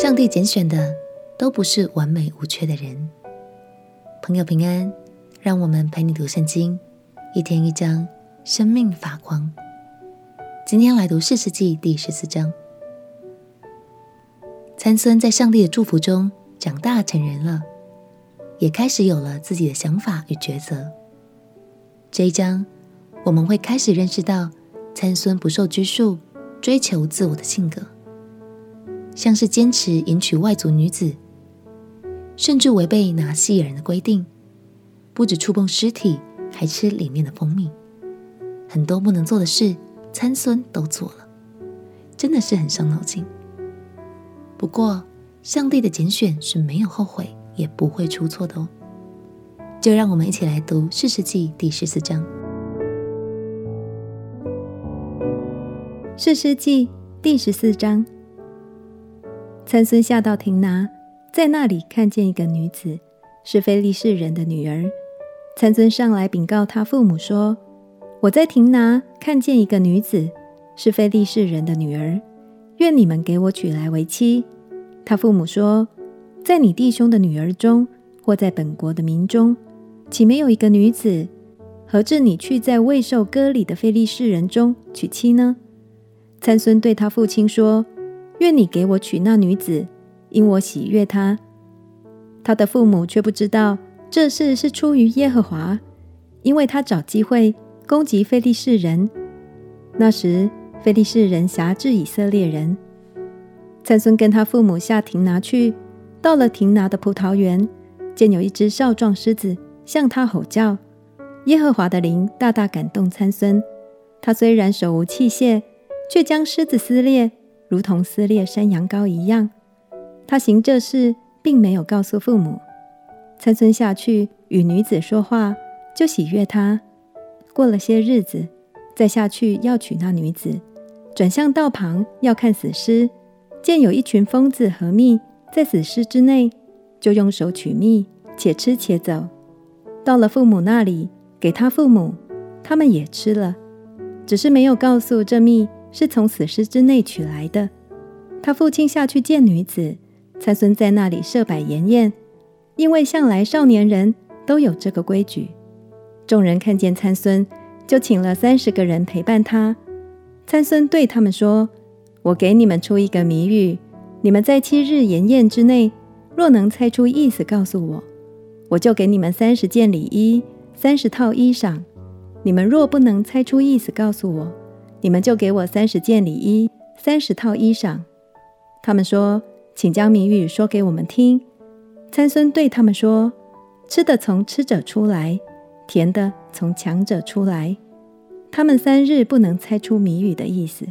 上帝拣选的都不是完美无缺的人。朋友平安，让我们陪你读圣经，一天一章，生命发光。今天来读四世纪第十四章。参孙在上帝的祝福中长大成人了，也开始有了自己的想法与抉择。这一章我们会开始认识到参孙不受拘束、追求自我的性格，像是坚持迎娶外族女子。甚至违背拿细耳人的规定，不止触碰尸体，还吃里面的蜂蜜。很多不能做的事，参孙都做了，真的是很伤脑筋。不过，上帝的拣选是没有后悔，也不会出错的哦。就让我们一起来读《士师记》第十四章。《士师记》第十四章，参孙下到亭拿。在那里看见一个女子，是非利士人的女儿。参孙上来禀告他父母说：“我在亭拿看见一个女子，是非利士人的女儿，愿你们给我娶来为妻。”他父母说：“在你弟兄的女儿中，或在本国的民中，岂没有一个女子？何至你去在未受割礼的非利士人中娶妻呢？”参孙对他父亲说：“愿你给我娶那女子。”因我喜悦她，他的父母却不知道这事是出于耶和华，因为他找机会攻击非利士人。那时非利士人辖制以色列人。参孙跟他父母下亭拿去，到了亭拿的葡萄园，见有一只少壮狮子向他吼叫。耶和华的灵大大感动参孙，他虽然手无器械，却将狮子撕裂，如同撕裂山羊羔一样。他行这事，并没有告诉父母。参孙下去与女子说话，就喜悦她。过了些日子，再下去要娶那女子，转向道旁要看死尸，见有一群蜂子和蜜在死尸之内，就用手取蜜，且吃且走。到了父母那里，给他父母，他们也吃了，只是没有告诉这蜜是从死尸之内取来的。他父亲下去见女子。参孙在那里设摆筵宴，因为向来少年人都有这个规矩。众人看见参孙，就请了三十个人陪伴他。参孙对他们说：“我给你们出一个谜语，你们在七日筵宴之内，若能猜出意思，告诉我，我就给你们三十件礼衣，三十套衣裳。你们若不能猜出意思，告诉我，你们就给我三十件里衣，三十套衣裳。”他们说。请将谜语说给我们听。参孙对他们说：“吃的从吃者出来，甜的从强者出来。他们三日不能猜出谜语的意思。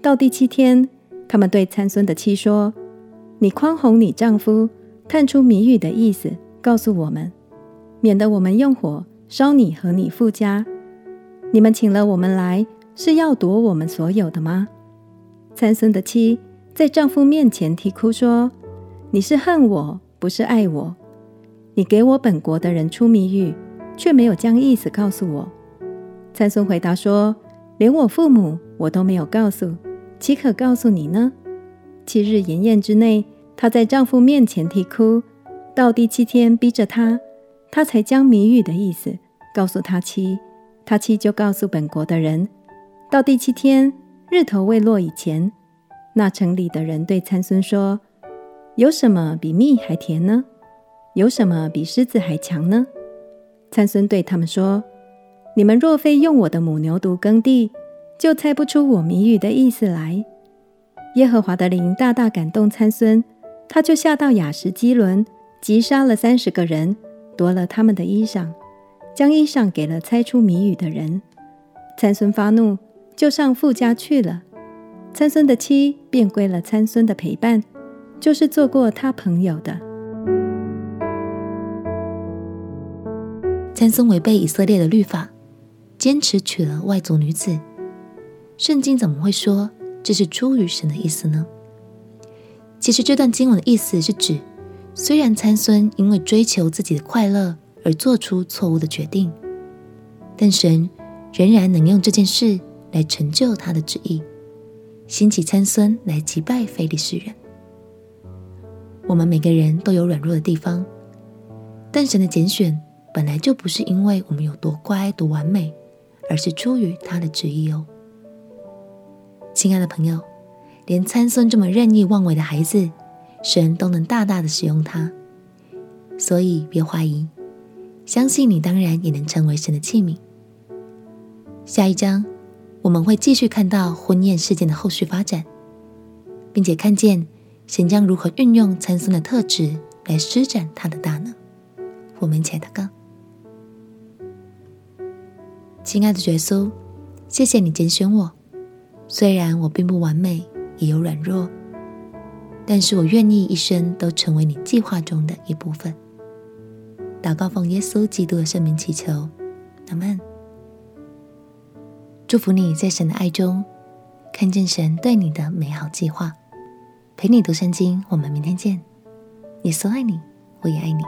到第七天，他们对参孙的妻说：‘你宽宏你丈夫，探出谜语的意思，告诉我们，免得我们用火烧你和你父家。你们请了我们来，是要夺我们所有的吗？’参孙的妻。”在丈夫面前啼哭说：“你是恨我，不是爱我。你给我本国的人出谜语，却没有将意思告诉我。”参孙回答说：“连我父母我都没有告诉，岂可告诉你呢？”七日筵宴之内，她在丈夫面前啼哭，到第七天逼着她，她才将谜语的意思告诉她妻，她妻就告诉本国的人。到第七天日头未落以前。那城里的人对参孙说：“有什么比蜜还甜呢？有什么比狮子还强呢？”参孙对他们说：“你们若非用我的母牛犊耕地，就猜不出我谜语的意思来。”耶和华的灵大大感动参孙，他就下到雅什基伦，击杀了三十个人，夺了他们的衣裳，将衣裳给了猜出谜语的人。参孙发怒，就上富家去了。参孙的妻便归了参孙的陪伴，就是做过他朋友的。参孙违背以色列的律法，坚持娶了外族女子。圣经怎么会说这是出于神的意思呢？其实这段经文的意思是指，虽然参孙因为追求自己的快乐而做出错误的决定，但神仍然能用这件事来成就他的旨意。兴起参孙来击败非利士人。我们每个人都有软弱的地方，但神的拣选本来就不是因为我们有多乖、多完美，而是出于他的旨意哦。亲爱的朋友，连参孙这么任意妄为的孩子，神都能大大的使用他，所以别怀疑，相信你当然也能成为神的器皿。下一章我们会继续看到婚宴事件的后续发展，并且看见神将如何运用参孙的特质来施展他的大能。我们一起来祷告。亲爱的耶稣，谢谢你拣选我。虽然我并不完美，也有软弱，但是我愿意一生都成为你计划中的一部分。祷告奉耶稣基督的圣名祈求，阿门。祝福你在神的爱中，看见神对你的美好计划。陪你读圣经，我们明天见。耶稣爱你，我也爱你。